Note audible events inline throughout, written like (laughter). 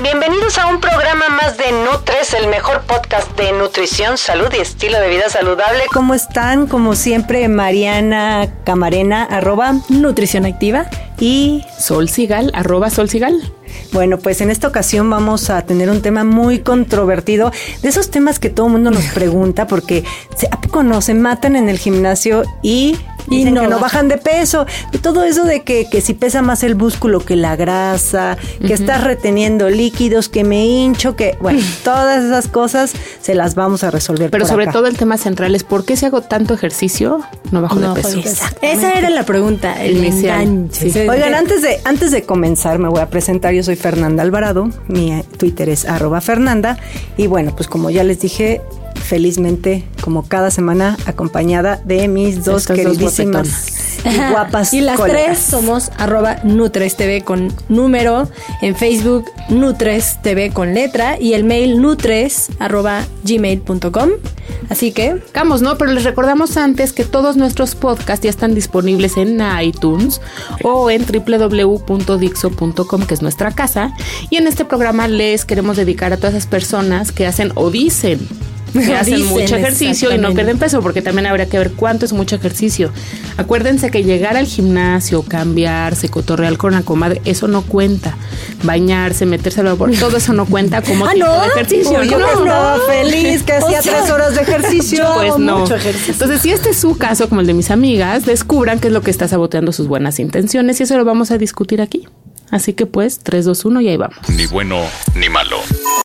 Bienvenidos a un programa más de Nutres, el mejor podcast de nutrición, salud y estilo de vida saludable. ¿Cómo están? Como siempre, Mariana Camarena, arroba Nutrición Activa y Sol Sigal, arroba Sol Sigal. Bueno, pues en esta ocasión vamos a tener un tema muy controvertido, de esos temas que todo el mundo nos (laughs) pregunta, porque ¿a poco no se matan en el gimnasio y y no, que no bajan de peso. Y todo eso de que, que, si pesa más el músculo que la grasa, que estás reteniendo líquidos, que me hincho, que, bueno, (laughs) todas esas cosas se las vamos a resolver. Pero sobre todo el tema central es ¿por qué si hago tanto ejercicio no bajo de peso? Esa era la pregunta, el inicial. Oigan, antes de, antes de comenzar me voy a presentar, yo soy Fernanda Alvarado, mi Twitter es arroba Fernanda y bueno, pues como ya les dije, felizmente, como cada semana, acompañada de mis dos queridísimas y (laughs) guapas. Y las tres somos arroba Nutres TV con número, en Facebook Nutres TV con letra y el mail nutres arroba gmail.com. Así que, vamos, ¿no? Pero les recordamos antes que todos nuestros podcasts ya están disponibles en iTunes o en www.dixo.com, que es nuestra casa. Y en este programa les queremos dedicar a todas esas personas que hacen o dicen que hacen mucho ejercicio y no pierden peso, porque también habría que ver cuánto es mucho ejercicio. Acuérdense que llegar al gimnasio, cambiarse, cotorrear con la comadre, eso no cuenta. Bañarse, meterse al vapor, todo eso no cuenta como (laughs) ah, tipo de ejercicio. Yo no, estaba feliz que (laughs) hacía tres horas de ejercicio. (laughs) Pues no. Entonces, si este es su caso, como el de mis amigas, descubran qué es lo que está saboteando sus buenas intenciones y eso lo vamos a discutir aquí. Así que pues 3, 2, 1 y ahí vamos. Ni bueno ni malo.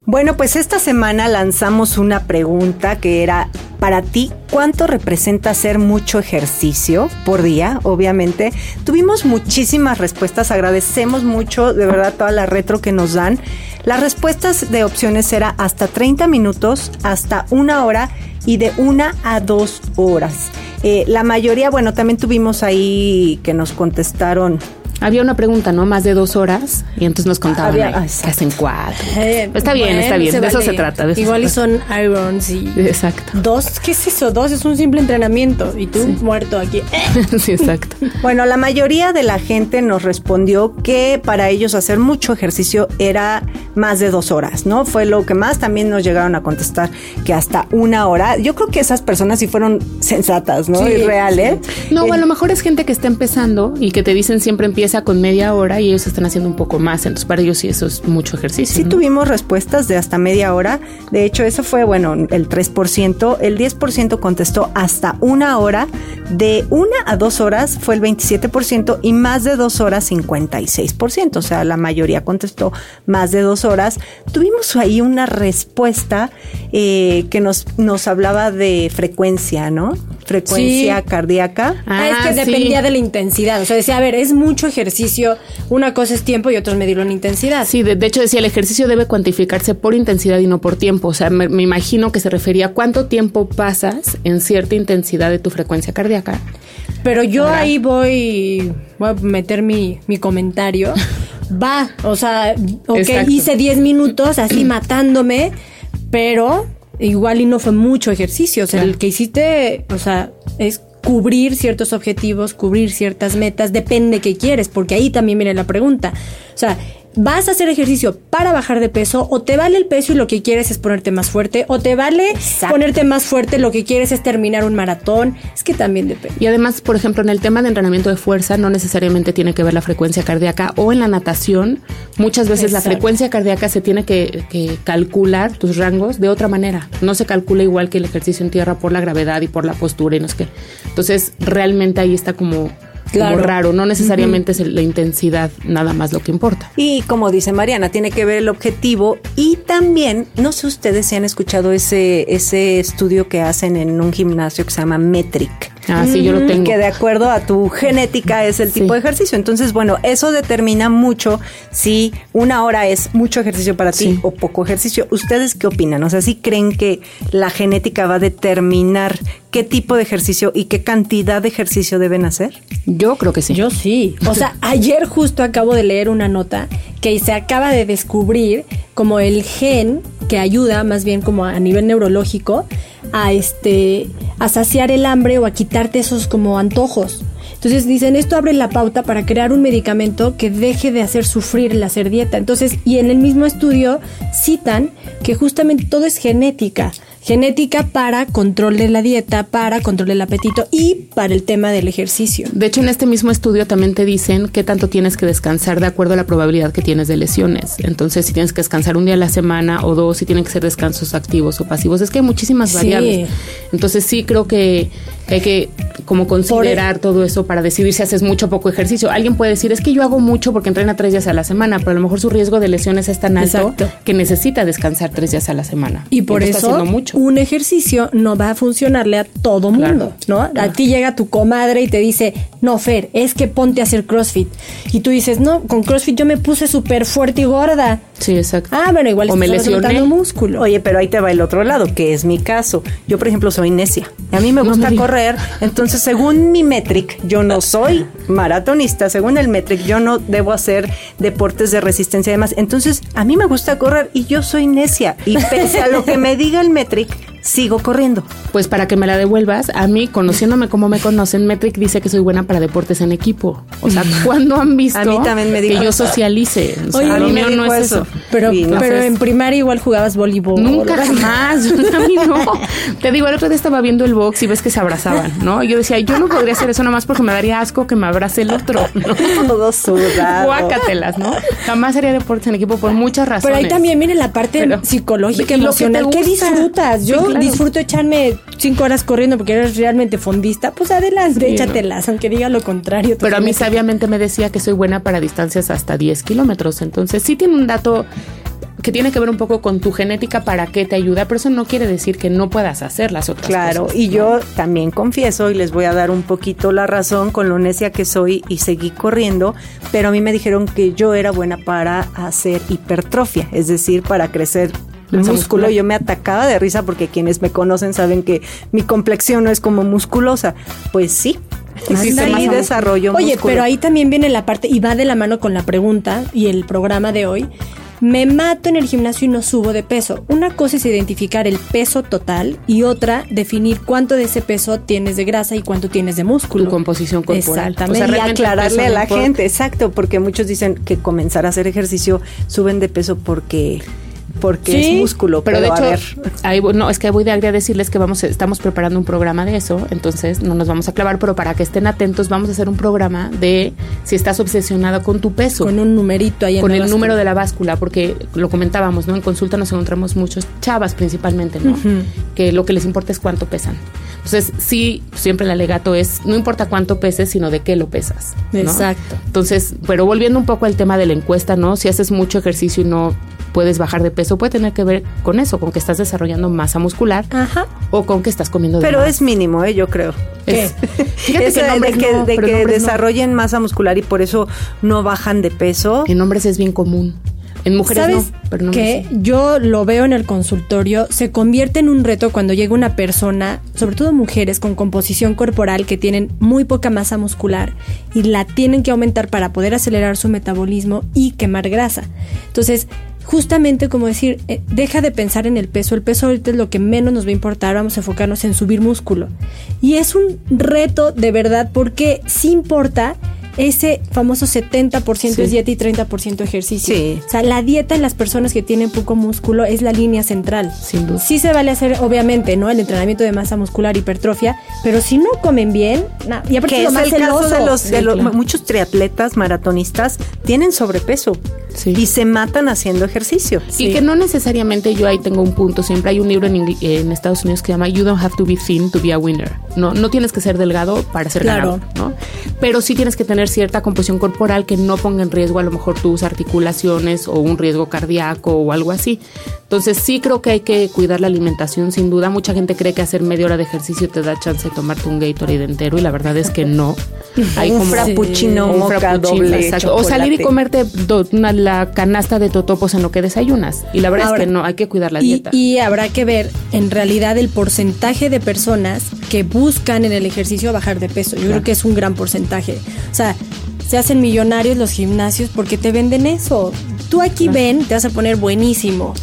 Bueno, pues esta semana lanzamos una pregunta que era para ti, ¿cuánto representa hacer mucho ejercicio por día? Obviamente. Tuvimos muchísimas respuestas, agradecemos mucho de verdad toda la retro que nos dan. Las respuestas de opciones era hasta 30 minutos, hasta una hora y de una a dos horas. Eh, la mayoría, bueno, también tuvimos ahí que nos contestaron había una pregunta, ¿no? Más de dos horas. Y entonces nos contaban que hacen cuatro. Eh, está bien, está bien. De eso se trata. Igual y son irons y. Exacto. Dos, ¿qué es eso? Dos es un simple entrenamiento. Y tú muerto aquí. (laughs) sí, exacto. (laughs) Bueno, la mayoría de la gente nos respondió que para ellos hacer mucho ejercicio era más de dos horas, ¿no? Fue lo que más. También nos llegaron a contestar que hasta una hora. Yo creo que esas personas sí fueron sensatas, ¿no? y reales. No, a lo mejor es gente que está empezando y que te dicen siempre empieza con media hora y ellos están haciendo un poco más. Entonces, para ellos sí, eso es mucho ejercicio. Sí, tuvimos respuestas de hasta media hora. De hecho, eso fue, bueno, el 3%. El 10% contestó hasta una hora. De una a dos horas fue el 27% y más de dos horas 56%. O sea, la mayoría contestó más de dos horas. Tuvimos ahí una respuesta eh, que nos, nos hablaba de frecuencia, ¿no? Frecuencia cardíaca. Ah, es que ah, dependía de la intensidad. O sea, decía, a ver, es mucho ejercicio. Una cosa es tiempo y otra es medirlo en intensidad. Sí, de, hecho decía, el ejercicio debe cuantificarse por intensidad y no por tiempo. O sea, me, imagino que se refería a cuánto tiempo pasas en cierta intensidad de tu frecuencia cardíaca. Pero yo ahí voy, voy a meter mi, mi comentario. Va, o sea, ok, hice 10 minutos así matándome, pero igual y no fue mucho ejercicio. O sea, el que hiciste, o sea, es cubrir ciertos objetivos, cubrir ciertas metas, depende qué quieres, porque ahí también viene la pregunta. O sea, vas a hacer ejercicio para bajar de peso o te vale el peso y lo que quieres es ponerte más fuerte o te vale ponerte más fuerte lo que quieres es terminar un maratón. Es que también depende. Y además por ejemplo en el tema de entrenamiento de fuerza no necesariamente tiene que ver la frecuencia cardíaca o en la natación muchas veces la frecuencia cardíaca se tiene que, que calcular tus rangos de otra manera. No se calcula igual que el ejercicio en tierra por la gravedad y por la postura y no sé qué. Entonces realmente ahí está como claro. raro. No necesariamente es la intensidad nada más lo que importa. Y como dice Mariana, tiene que ver el objetivo y también, no sé ustedes si han escuchado ese, ese estudio que hacen en un gimnasio que se llama Metric. Ah, sí, yo lo tengo. Que de acuerdo a tu genética es el tipo de ejercicio. Entonces, bueno, eso determina mucho si una hora es mucho ejercicio para ti o poco ejercicio. ¿Ustedes qué opinan? O sea, ¿sí creen que la genética va a determinar qué tipo de ejercicio y qué cantidad de ejercicio deben hacer? Yo creo que sí. Yo sí. O sea, (laughs) ayer justo acabo de leer una nota que se acaba de descubrir como el gen que ayuda más bien como a nivel neurológico a este a saciar el hambre o a quitarte esos como antojos. Entonces dicen, esto abre la pauta para crear un medicamento que deje de hacer sufrir el hacer dieta. Entonces, y en el mismo estudio citan que justamente todo es genética genética para control de la dieta, para control del apetito y para el tema del ejercicio. De hecho, en este mismo estudio también te dicen qué tanto tienes que descansar de acuerdo a la probabilidad que tienes de lesiones. Entonces, si tienes que descansar un día a la semana o dos, si tienen que ser descansos activos o pasivos, es que hay muchísimas variables. Entonces, sí creo que hay que como considerar todo eso para decidir si haces mucho o poco ejercicio. Alguien puede decir, es que yo hago mucho porque entrena tres días a la semana, pero a lo mejor su riesgo de lesiones es tan alto que necesita descansar tres días a la semana. Y por eso un ejercicio no va a funcionarle a todo mundo, ¿no? A ti llega tu comadre y te dice, no, Fer, es que ponte a hacer CrossFit. Y tú dices, no, con CrossFit yo me puse súper fuerte y gorda. Sí, exacto. Ah, bueno, igual o me lesioné. músculo. Oye, pero ahí te va el otro lado, que es mi caso. Yo, por ejemplo, soy necia. A mí me gusta correr, entonces según mi metric, yo no soy maratonista, según el metric, yo no debo hacer deportes de resistencia y demás. Entonces, a mí me gusta correr y yo soy necia. Y pese a lo que me diga el metric, week. Sigo corriendo. Pues para que me la devuelvas, a mí, conociéndome como me conocen, Metric dice que soy buena para deportes en equipo. O sea, (laughs) ¿cuándo han visto a mí también me que yo socialice? Oye, a mí no es eso. Pero, pero en primaria igual jugabas voleibol. Nunca jamás. a mí no. (laughs) (laughs) Te digo, el otro día estaba viendo el box y ves que se abrazaban, ¿no? Y yo decía, yo no podría hacer eso nomás porque me daría asco que me abrace el otro. ¿no? Todo sudado. Guácatelas, ¿no? Jamás haría deportes en equipo por muchas razones. Pero ahí también viene la parte psicológica, emocional. ¿Qué disfrutas? Yo disfruto echarme cinco horas corriendo porque eres realmente fondista, pues adelante, échatelas, aunque diga lo contrario. Pero a mí sabiamente me decía que soy buena para distancias hasta 10 kilómetros, entonces sí tiene un dato que tiene que ver un poco con tu genética para qué te ayuda, pero eso no quiere decir que no puedas hacer las otras cosas. Claro, y yo también confieso y les voy a dar un poquito la razón con lo necia que soy y seguí corriendo, pero a mí me dijeron que yo era buena para hacer hipertrofia, es decir, para crecer músculo. Yo me atacaba de risa porque quienes me conocen saben que mi complexión no es como musculosa. Pues sí. Sí, sí desarrollo Oye, pero ahí también viene la parte, y va de la mano con la pregunta y el programa de hoy. Me mato en el gimnasio y no subo de peso. Una cosa es identificar el peso total y otra definir cuánto de ese peso tienes de grasa y cuánto tienes de músculo. Tu composición corporal. Exactamente. y aclararle a la gente, exacto, porque muchos dicen que comenzar a hacer ejercicio suben de peso porque porque es músculo. Pero, de hecho, no, es que voy de a decirles que vamos, estamos preparando un programa de eso, entonces no nos vamos a clavar, pero para que estén atentos, vamos a hacer un programa de si estás obsesionado con tu peso. Con un numerito ahí en Con el número de la báscula, porque lo comentábamos, ¿no? En consulta nos encontramos muchos chavas principalmente, ¿no? Que lo que les importa es cuánto pesan. Entonces, sí, siempre el alegato es, no importa cuánto peses, sino de qué lo pesas. Exacto. Entonces, pero volviendo un poco al tema de la encuesta, ¿no? Si haces mucho ejercicio y no puedes bajar de peso puede tener que ver con eso, con que estás desarrollando masa muscular Ajá. o con que estás comiendo Pero es mínimo, ¿eh? yo creo. Es, fíjate que (laughs) de que, desarrollen masa muscular y por eso no bajan de peso. En hombres es bien común. En mujeres ¿Sabes no, pero que yo lo veo en el consultorio, se convierte en un reto cuando llega una persona, sobre todo mujeres con composición corporal que tienen muy poca masa muscular y la tienen que aumentar para poder acelerar su metabolismo y quemar grasa. Entonces, justamente como decir, eh, deja de pensar en el peso, el peso ahorita es lo que menos nos va a importar, vamos a enfocarnos en subir músculo. Y es un reto de verdad porque sí importa ese famoso 70% es dieta y 30% ejercicio. O sea, la dieta en las personas que tienen poco músculo es la línea central. Sin duda. Sí se vale hacer, obviamente, ¿no? El entrenamiento de masa muscular, hipertrofia, pero si no comen bien, y aparte es lo más el caso de los, de los muchos triatletas maratonistas tienen sobrepeso y se matan haciendo ejercicio. Y que no necesariamente yo ahí tengo un punto. Siempre hay un libro en, en, Estados Unidos que se llama You don't have to be thin to be a winner. No, no tienes que ser delgado para ser claro. ¿no? Pero sí tienes que tener cierta composición corporal que no ponga en riesgo a lo mejor tus articulaciones o un riesgo cardíaco o algo así. Entonces sí creo que hay que cuidar la alimentación sin duda. Mucha gente cree que hacer media hora de ejercicio te da chance de tomarte un Gatorade entero y la verdad es que no. (laughs) Hay un como frappuccino, un doble O salir y comerte la canasta de totopos en lo que desayunas. Y la verdad es que no, hay que cuidar la dieta. Y habrá que ver en realidad el porcentaje de personas que buscan en el ejercicio bajar de peso. Yo creo que es un gran porcentaje. O sea, se hacen millonarios los gimnasios porque te venden eso. Tú aquí ven, te vas a poner buenísimo.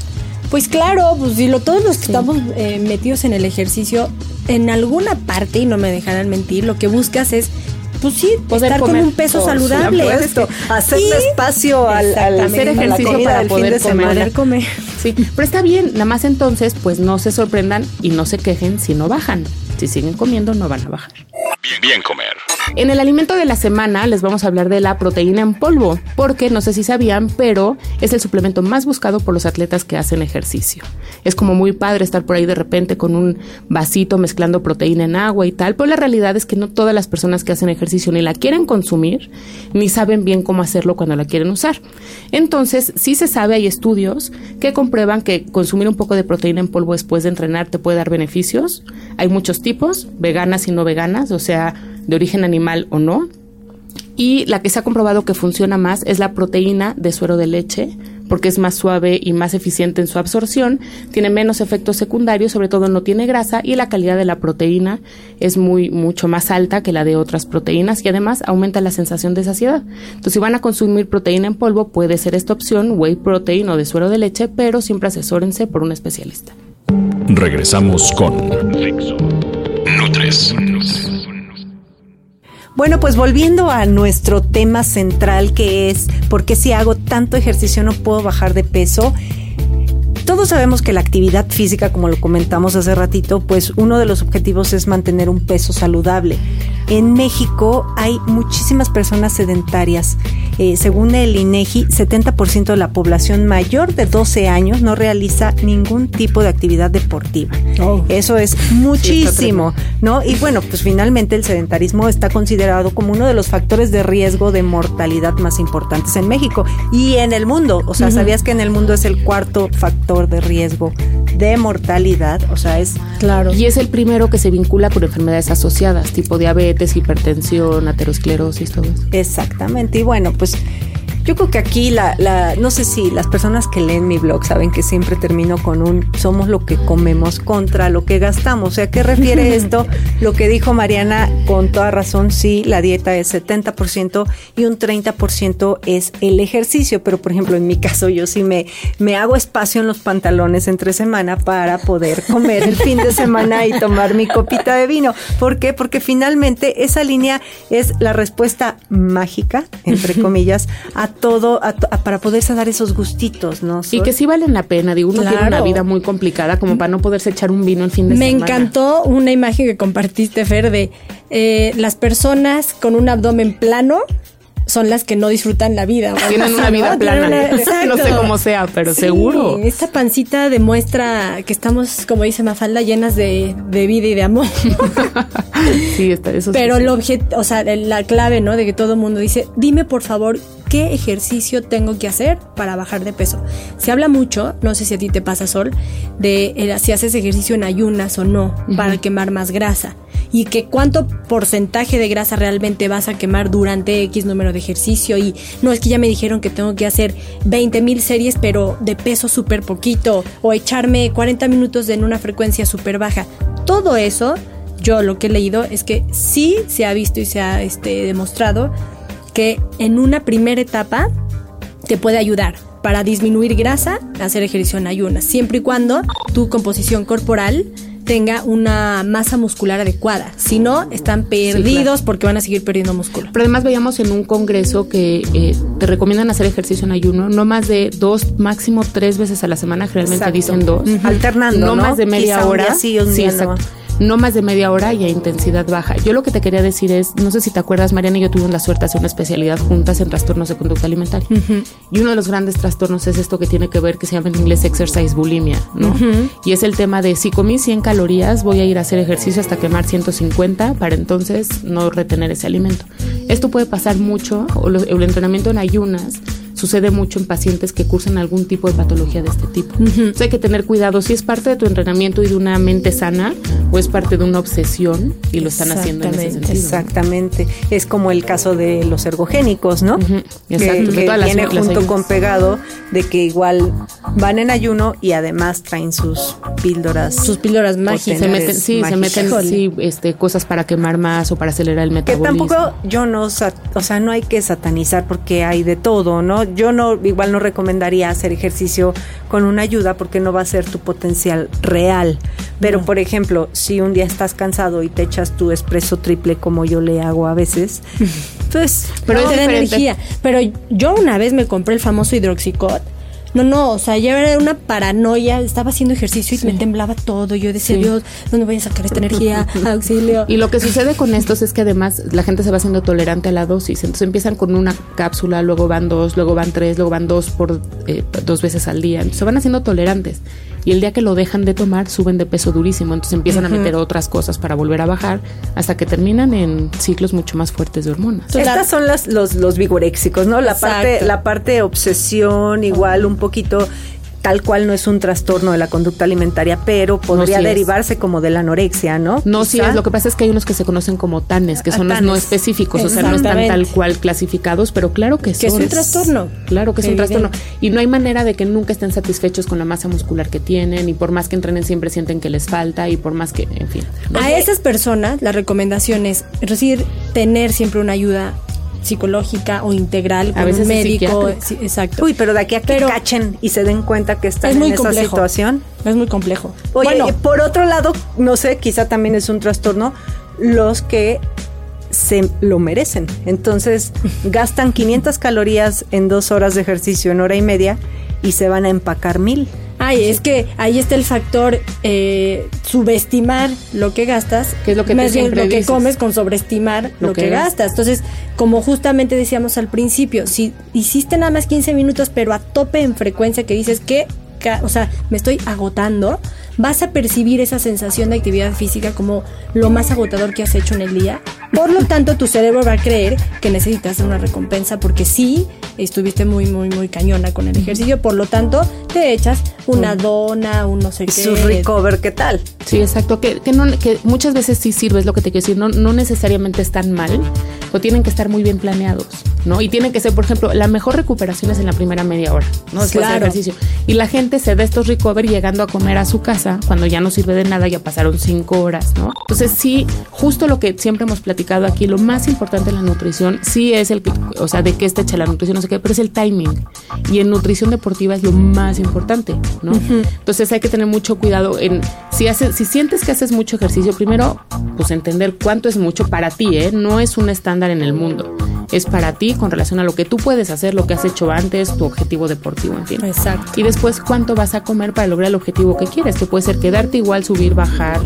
Pues claro, pues si lo, todos los que estamos eh, metidos en el ejercicio, en alguna parte, y no me dejarán mentir, lo que buscas es pues sí, estar con un peso saludable. Esto, hacerle espacio al, hacer ejercicio para poder comer. comer. Sí, pero está bien, nada más entonces, pues no se sorprendan y no se quejen si no bajan. Si siguen comiendo, no van a bajar. Bien, bien comer. En el alimento de la semana les vamos a hablar de la proteína en polvo, porque no sé si sabían, pero es el suplemento más buscado por los atletas que hacen ejercicio. Es como muy padre estar por ahí de repente con un vasito mezclando proteína en agua y tal, pero la realidad es que no todas las personas que hacen ejercicio ni la quieren consumir, ni saben bien cómo hacerlo cuando la quieren usar. Entonces, sí se sabe, hay estudios que comprueban que consumir un poco de proteína en polvo después de entrenar te puede dar beneficios. Hay muchos tipos, veganas y no veganas, o sea, de origen animal o no. Y la que se ha comprobado que funciona más es la proteína de suero de leche, porque es más suave y más eficiente en su absorción, tiene menos efectos secundarios, sobre todo no tiene grasa y la calidad de la proteína es muy mucho más alta que la de otras proteínas y además aumenta la sensación de saciedad. Entonces, si van a consumir proteína en polvo, puede ser esta opción, whey protein o de suero de leche, pero siempre asesórense por un especialista. Regresamos con Nutres. Bueno, pues volviendo a nuestro tema central que es por qué si hago tanto ejercicio no puedo bajar de peso. Todos sabemos que la actividad física, como lo comentamos hace ratito, pues uno de los objetivos es mantener un peso saludable. En México hay muchísimas personas sedentarias. Eh, según el INEGI, 70% de la población mayor de 12 años no realiza ningún tipo de actividad deportiva. Oh. Eso es muchísimo, ¿no? Y bueno, pues finalmente el sedentarismo está considerado como uno de los factores de riesgo de mortalidad más importantes en México y en el mundo. O sea, ¿sabías que en el mundo es el cuarto factor de riesgo de mortalidad? O sea, es... Claro. Y es el primero que se vincula con enfermedades asociadas, tipo hipertensión, aterosclerosis, todo eso. Exactamente. Y bueno, pues yo creo que aquí la, la, no sé si las personas que leen mi blog saben que siempre termino con un somos lo que comemos contra lo que gastamos. O sea, ¿a qué refiere (laughs) esto? Lo que dijo Mariana con toda razón, sí, la dieta es 70% y un 30% es el ejercicio. Pero por ejemplo, en mi caso, yo sí me, me hago espacio en los pantalones entre semana para poder comer el fin de semana y tomar mi copita de vino. ¿Por qué? Porque finalmente esa línea es la respuesta mágica, entre (laughs) comillas, a todo para poderse dar esos gustitos, ¿no? Y que sí valen la pena, digo, uno tiene una vida muy complicada como para no poderse echar un vino el fin de Me semana. Me encantó una imagen que compartiste, Fer, de eh, las personas con un abdomen plano son las que no disfrutan la vida. (laughs) Tienen una (laughs) vida plana. no sé cómo sea, pero seguro. Esta pancita demuestra que estamos, como dice Mafalda, llenas de, vida y de amor. (laughs) sí, está, eso Pero el objeto, o sea, la clave, ¿no? De que todo el mundo dice, dime por favor qué ejercicio tengo que hacer para bajar de peso. Se habla mucho, no sé si a ti te pasa, Sol, de eh, si haces ejercicio en ayunas o no, para quemar más grasa y que cuánto porcentaje de grasa realmente vas a quemar durante X número de ejercicio y no es que ya me dijeron que tengo que hacer 20 mil series pero de peso súper poquito o echarme 40 minutos en una frecuencia súper baja. Todo eso, yo lo que he leído es que sí se ha visto y se ha este, demostrado que en una primera etapa te puede ayudar para disminuir grasa, hacer ejercicio en ayunas, siempre y cuando tu composición corporal tenga una masa muscular adecuada. Si no, están perdidos porque van a seguir perdiendo músculo. Pero además veíamos en un congreso que eh, te recomiendan hacer ejercicio en ayuno, no más de dos, máximo tres veces a la semana, generalmente dicen dos. Alternando. No, más de media hora. sí, un no más de media hora y a intensidad baja. Yo lo que te quería decir es, no sé si te acuerdas, Mariana y yo tuvimos la suerte de hacer una especialidad juntas en trastornos de conducta alimentaria. Y uno de los grandes trastornos es esto que tiene que ver, que se llama en inglés exercise bulimia, ¿no? Y es el tema de si comí 100 calorías, voy a ir a hacer ejercicio hasta quemar 150 para entonces no retener ese alimento. Esto puede pasar mucho, o el entrenamiento en ayunas sucede mucho en pacientes que cursan algún tipo de patología de este tipo. hay que tener cuidado si es parte de tu entrenamiento y de una mente sana o es parte de una obsesión y lo están haciendo en ese sentido. Exactamente. Es como el caso de los ergogénicos, ¿no? Exacto. Que, viene junto con pegado de que igual van en ayuno y además traen sus píldoras. Sus píldoras mágicas. Se meten, sí, se meten sí, este, cosas para quemar más o para acelerar el metabolismo. Que tampoco yo no, o sea, no hay que satanizar porque hay de todo, ¿no? Yo no, igual no recomendaría hacer ejercicio con una ayuda porque no va a ser tu potencial real. Pero, por ejemplo, si un día estás cansado y te echas tu espresso triple como yo le hago a veces, (laughs) pues... Pero es energía. Pero yo una vez me compré el famoso hidroxicot no, no, o sea, ya era una paranoia, estaba haciendo ejercicio y me temblaba todo. Yo decía, Dios, ¿dónde voy a sacar esta energía? (laughs) Auxilio. Y lo que sucede con estos es que además la gente se va haciendo tolerante a la dosis. Entonces empiezan con una cápsula, luego van dos, luego van tres, luego van dos por eh, dos veces al día. Entonces se van haciendo tolerantes y el día que lo dejan de tomar suben de peso durísimo, entonces empiezan a meter otras cosas para volver a bajar hasta que terminan en ciclos mucho más fuertes de hormonas. Estas son las, los, los vigoréxicos, ¿no? La parte, la parte obsesión, igual un poquito tal cual no es un trastorno de la conducta alimentaria, pero podría derivarse como de la anorexia, ¿no? No, sí es. Lo que pasa es que hay unos que se conocen como TANES, que son los no específicos, o sea, no están tal cual clasificados, pero claro que, que es un trastorno. Claro que es un trastorno. Y no hay manera de que nunca estén satisfechos con la masa muscular que tienen, y por más que entrenen siempre sienten que les falta, y por más que, en fin. A esas personas, la recomendación es recibir, tener siempre una ayuda psicológica o integral con un médico. exacto. Uy, pero de aquí a que cachen y se den cuenta que están en esa situación. Es muy complejo. Oye, por otro lado, no sé, quizá también es un trastorno los que se lo merecen. Entonces, (laughs) gastan 500 calorías en dos horas de ejercicio, en hora y media, y se van a empacar mil. Ay, es que ahí está el factor eh, subestimar lo que gastas, que es lo que más bien lo que comes con sobreestimar lo, que, gastas. Entonces, como justamente decíamos al principio, si hiciste nada más 15 minutos, pero a tope en frecuencia que dices que, o sea, me estoy agotando, vas a percibir esa sensación de actividad física como lo más agotador que has hecho en el día. Por lo tanto, tu cerebro va a creer que necesitas una recompensa porque sí estuviste muy, muy, muy cañona con el ejercicio. Por lo tanto, te echas una dona, un no sé qué. Su recover, ¿qué tal? Sí, exacto. Que, que, no, que muchas veces sí sirve, es lo que te quiero decir. No, no necesariamente están mal, o tienen que estar muy bien planeados, ¿no? Y tienen que ser, por ejemplo, la mejor recuperación es en la primera media hora, ¿no? Después del ejercicio. Y la gente se da estos recover llegando a comer a su casa cuando ya no sirve de nada, ya pasaron cinco horas, ¿no? Entonces sí, justo lo que siempre hemos platicado aquí, lo más importante en la nutrición, sí es el, o sea, de qué está hecha la nutrición, no sé qué, pero es el timing. Y en nutrición deportiva es lo más importante, ¿no? Entonces hay que tener mucho cuidado en, si haces, si sientes que haces mucho ejercicio, primero, pues entender cuánto es mucho para ti, ¿eh? No es un estándar en el mundo es para ti con relación a lo que tú puedes hacer, lo que has hecho antes, tu objetivo deportivo, en fin. Exacto. Y después cuánto vas a comer para lograr el objetivo que quieres, que puede ser quedarte igual, subir, bajar,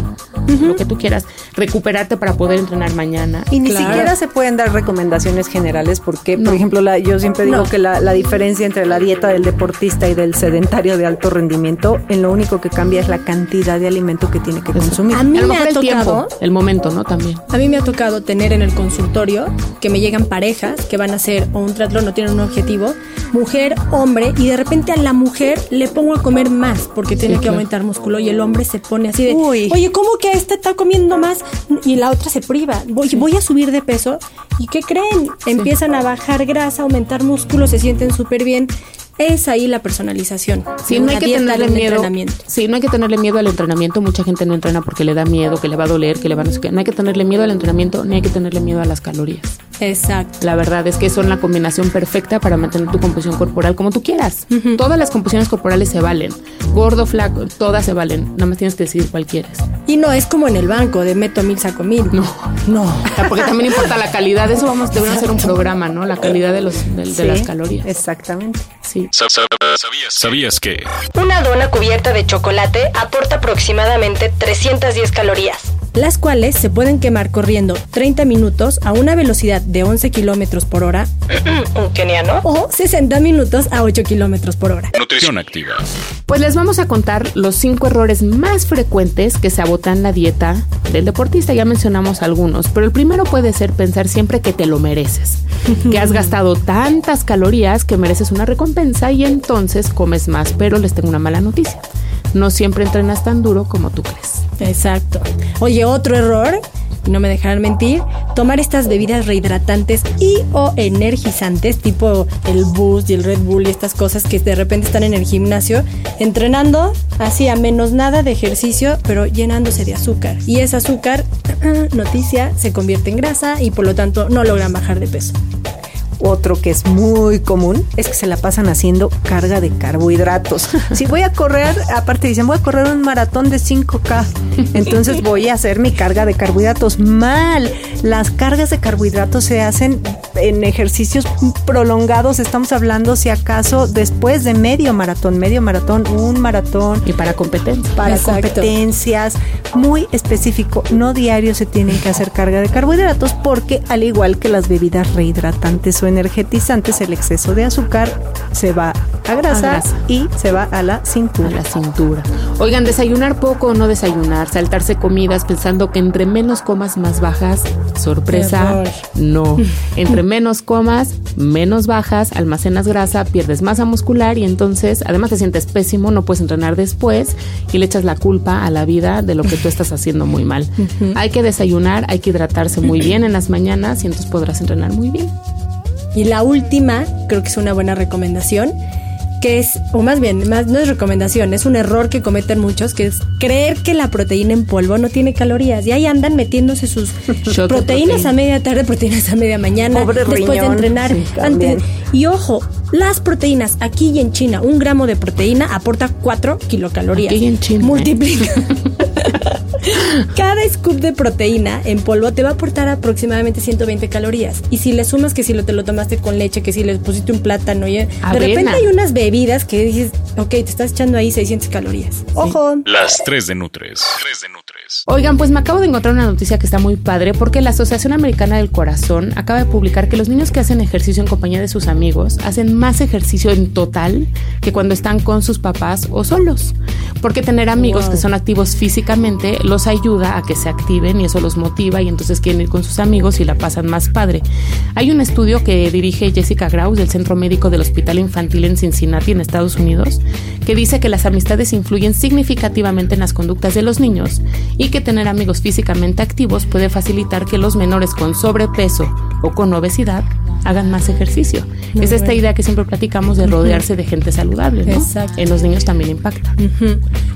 lo que tú quieras, recuperarte para poder entrenar mañana. Y ni siquiera se pueden dar recomendaciones generales porque, por ejemplo, la, yo siempre digo que la, diferencia entre la dieta del deportista y del sedentario de alto rendimiento, en lo único que cambia es la cantidad de alimento que tiene que consumir. A mí me ha tocado, el momento, ¿no? También. A mí me ha tocado tener en el consultorio que me llegan parejas que van a hacer o un triatlón no tienen un objetivo, mujer, hombre, y de repente a la mujer le pongo a comer más porque tiene que aumentar músculo y el hombre se pone así de, oye, ¿cómo que esta está comiendo más? Y la otra se priva, voy, voy a subir de peso y ¿qué creen? Empiezan a bajar grasa, aumentar músculo, se sienten súper bien es ahí la personalización. Sí, no hay que tenerle miedo. Sí, no hay que tenerle miedo al entrenamiento. Mucha gente no entrena porque le da miedo, que le va a doler, que le va a no sé qué. No hay que tenerle miedo al entrenamiento, ni hay que tenerle miedo a las calorías. Exacto. La verdad es que son la combinación perfecta para mantener tu composición corporal como tú quieras. Todas las composiciones corporales se valen. Gordo, flaco, todas se valen. Nada más tienes que decidir cuál quieres. Y no es como en el banco de meto mil, saco mil. No, no. Porque también importa la calidad. Eso vamos, a hacer un programa, ¿no? La calidad de, los, de las calorías. Exactamente. Sí. ¿Sabías, ¿Sabías que? Una dona cubierta de chocolate aporta aproximadamente 310 calorías. Las cuales se pueden quemar corriendo 30 minutos a una velocidad de 11 kilómetros por hora. (clears throat) Un keniano. O 60 minutos a 8 kilómetros por hora. Nutrición activa. Pues les vamos a contar los cinco errores más frecuentes que sabotan la dieta del deportista. Ya mencionamos algunos, pero el primero puede ser pensar siempre que te lo mereces, (laughs) que has gastado tantas calorías que mereces una recompensa y entonces comes más. Pero les tengo una mala noticia. No siempre entrenas tan duro como tú crees. Exacto. Oye, otro error no me dejarán mentir, tomar estas bebidas rehidratantes y o energizantes, tipo el Boost y el Red Bull y estas cosas que de repente están en el gimnasio, entrenando así a menos nada de ejercicio, pero llenándose de azúcar. Y ese azúcar, (clears throat) noticia, se convierte en grasa y por lo tanto no logran bajar de peso. Otro que es muy común es que se la pasan haciendo carga de carbohidratos. (laughs) Si voy a correr, aparte dicen, voy a correr un maratón de 5K, (laughs) entonces voy a hacer mi carga de carbohidratos. Mal, las cargas de carbohidratos se hacen en ejercicios prolongados, estamos hablando si acaso después de medio maratón, medio maratón, un maratón. Y para competencias. Para competencias, muy específico, no diario se tienen que hacer carga de carbohidratos porque al igual que las bebidas rehidratantes energetizantes, el exceso de azúcar se va a grasa, y se va a la cintura. la cintura. Oigan, desayunar poco o no desayunar, saltarse comidas pensando que entre menos comas más bajas, sorpresa, no. (laughs) Entre menos comas, menos bajas, almacenas grasa, pierdes masa muscular y entonces además te sientes pésimo, no puedes entrenar después y le echas la culpa a la vida de lo que tú estás haciendo muy mal. Hay que desayunar, hay que hidratarse muy bien en las mañanas y entonces podrás entrenar muy bien. Y la última, creo que es una buena recomendación, que es, o más bien, más, no es recomendación, es un error que cometen muchos, que es creer que la proteína en polvo no tiene calorías. Y ahí andan metiéndose sus (laughs) proteínas a media tarde, proteínas a media mañana, después de entrenar. antes. Y ojo, las proteínas aquí y en China, un gramo de proteína aporta 4 kilocalorías. Aquí en China. ¿eh? Multiplica. (laughs) Cada scoop de proteína en polvo te va a aportar aproximadamente 120 calorías. Y si le sumas que si lo, te lo tomaste con leche, que si le pusiste un plátano, y de repente hay unas bebidas que dices, ok, te estás echando ahí 600 calorías. Ojo. Las 3 de Nutres. 3 de Nutres. Oigan, pues me acabo de encontrar una noticia que está muy padre porque la Asociación Americana del Corazón acaba de publicar que los niños que hacen ejercicio en compañía de sus amigos hacen más ejercicio en total que cuando están con sus papás o solos. Porque tener amigos que son activos físicamente los ayuda a que se activen y eso los motiva y entonces quieren ir con sus amigos y la pasan más padre. Hay un estudio que dirige Jessica Graus del Centro Médico del Hospital Infantil en Cincinnati, en Estados Unidos, que dice que las amistades influyen significativamente en las conductas de los niños y que tener amigos físicamente activos puede facilitar que los menores con sobrepeso o con obesidad hagan más ejercicio. es esta idea que siempre platicamos de rodearse de gente saludable, ¿no? En los niños también impacta.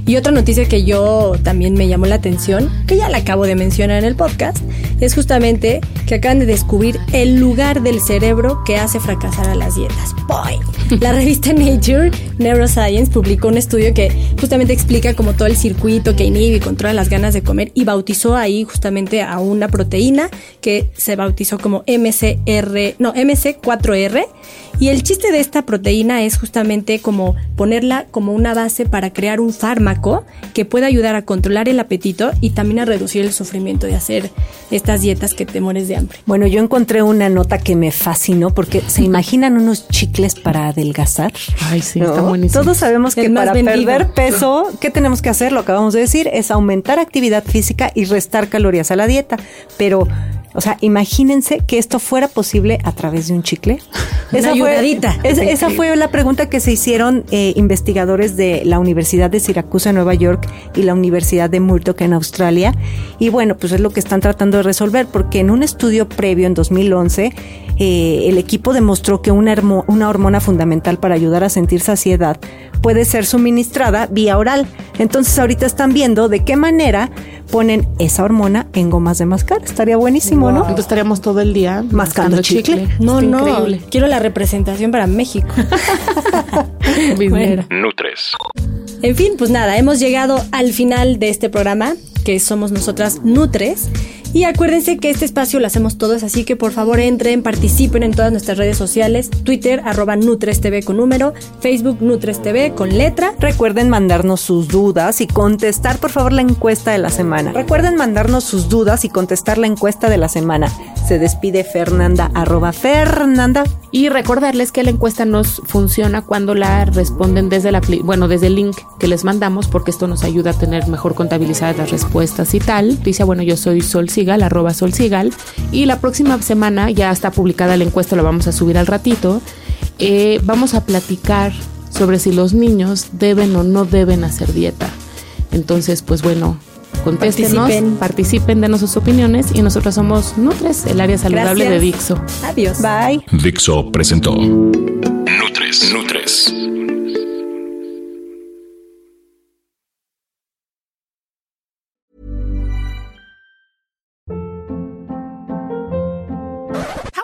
Y otra noticia que yo también me llamó la atención, que ya la acabo de mencionar en el podcast, es justamente que acaban de descubrir el lugar del cerebro que hace fracasar a las dietas. Boy. (laughs) La revista Nature Neuroscience publicó un estudio que justamente explica como todo el circuito que inhibe y controla las ganas de comer y bautizó ahí justamente a una proteína que se bautizó como MCR, no, MC4R. Y el chiste de esta proteína es justamente como ponerla como una base para crear un fármaco que pueda ayudar a controlar el apetito y también a reducir el sufrimiento de hacer estas dietas que te mueres de hambre. Bueno, yo encontré una nota que me fascinó porque se imaginan unos chicles para adelgazar. Ay, sí, está buenísimo. Todos sabemos que para perder peso, ¿qué tenemos que hacer? Lo acabamos de decir, es aumentar actividad física y restar calorías a la dieta. Pero o sea, imagínense que esto fuera posible a través de un chicle. (laughs) Esa fue, (laughs) esa fue la pregunta que se hicieron eh, investigadores de la Universidad de Siracusa en Nueva York y la Universidad de Murdoch en Australia. Y bueno, pues es lo que están tratando de resolver, porque en un estudio previo en 2011, eh, el equipo demostró que una, una hormona fundamental para ayudar a sentir saciedad puede ser suministrada vía oral. Entonces ahorita están viendo de qué manera ponen esa hormona en gomas de mascar. Estaría buenísimo, ¿no? Entonces estaríamos todo el día mascando, chicle. No, no. Quiero la representación para México. (laughs) (laughs) Nutres. En fin, pues nada, hemos llegado al final de este programa, que somos nosotras Nutres. Y acuérdense que este espacio lo hacemos todos, así que por favor entren, participen en todas nuestras redes sociales, Twitter arroba NutresTV con número, Facebook NutresTV con letra. Recuerden mandarnos sus dudas y contestar por favor la encuesta de la semana. Recuerden mandarnos sus dudas y contestar la encuesta de la semana. Se despide Fernanda arroba Fernanda. Y recordarles que la encuesta nos funciona cuando la responden desde la bueno, desde el link que les mandamos, porque esto nos ayuda a tener mejor contabilizadas las respuestas y tal. Dice, bueno, yo soy Sol Sigal, arroba Sol Sigal, y la próxima semana ya está publicada la encuesta, la vamos a subir al ratito. Eh, vamos a platicar sobre si los niños deben o no deben hacer dieta. Entonces, pues bueno, contéstenos, participen, participen denos sus opiniones y nosotros somos Nutres, el área saludable de Dixo. Adiós. Bye. Dixo presentó Nutres. Nutres.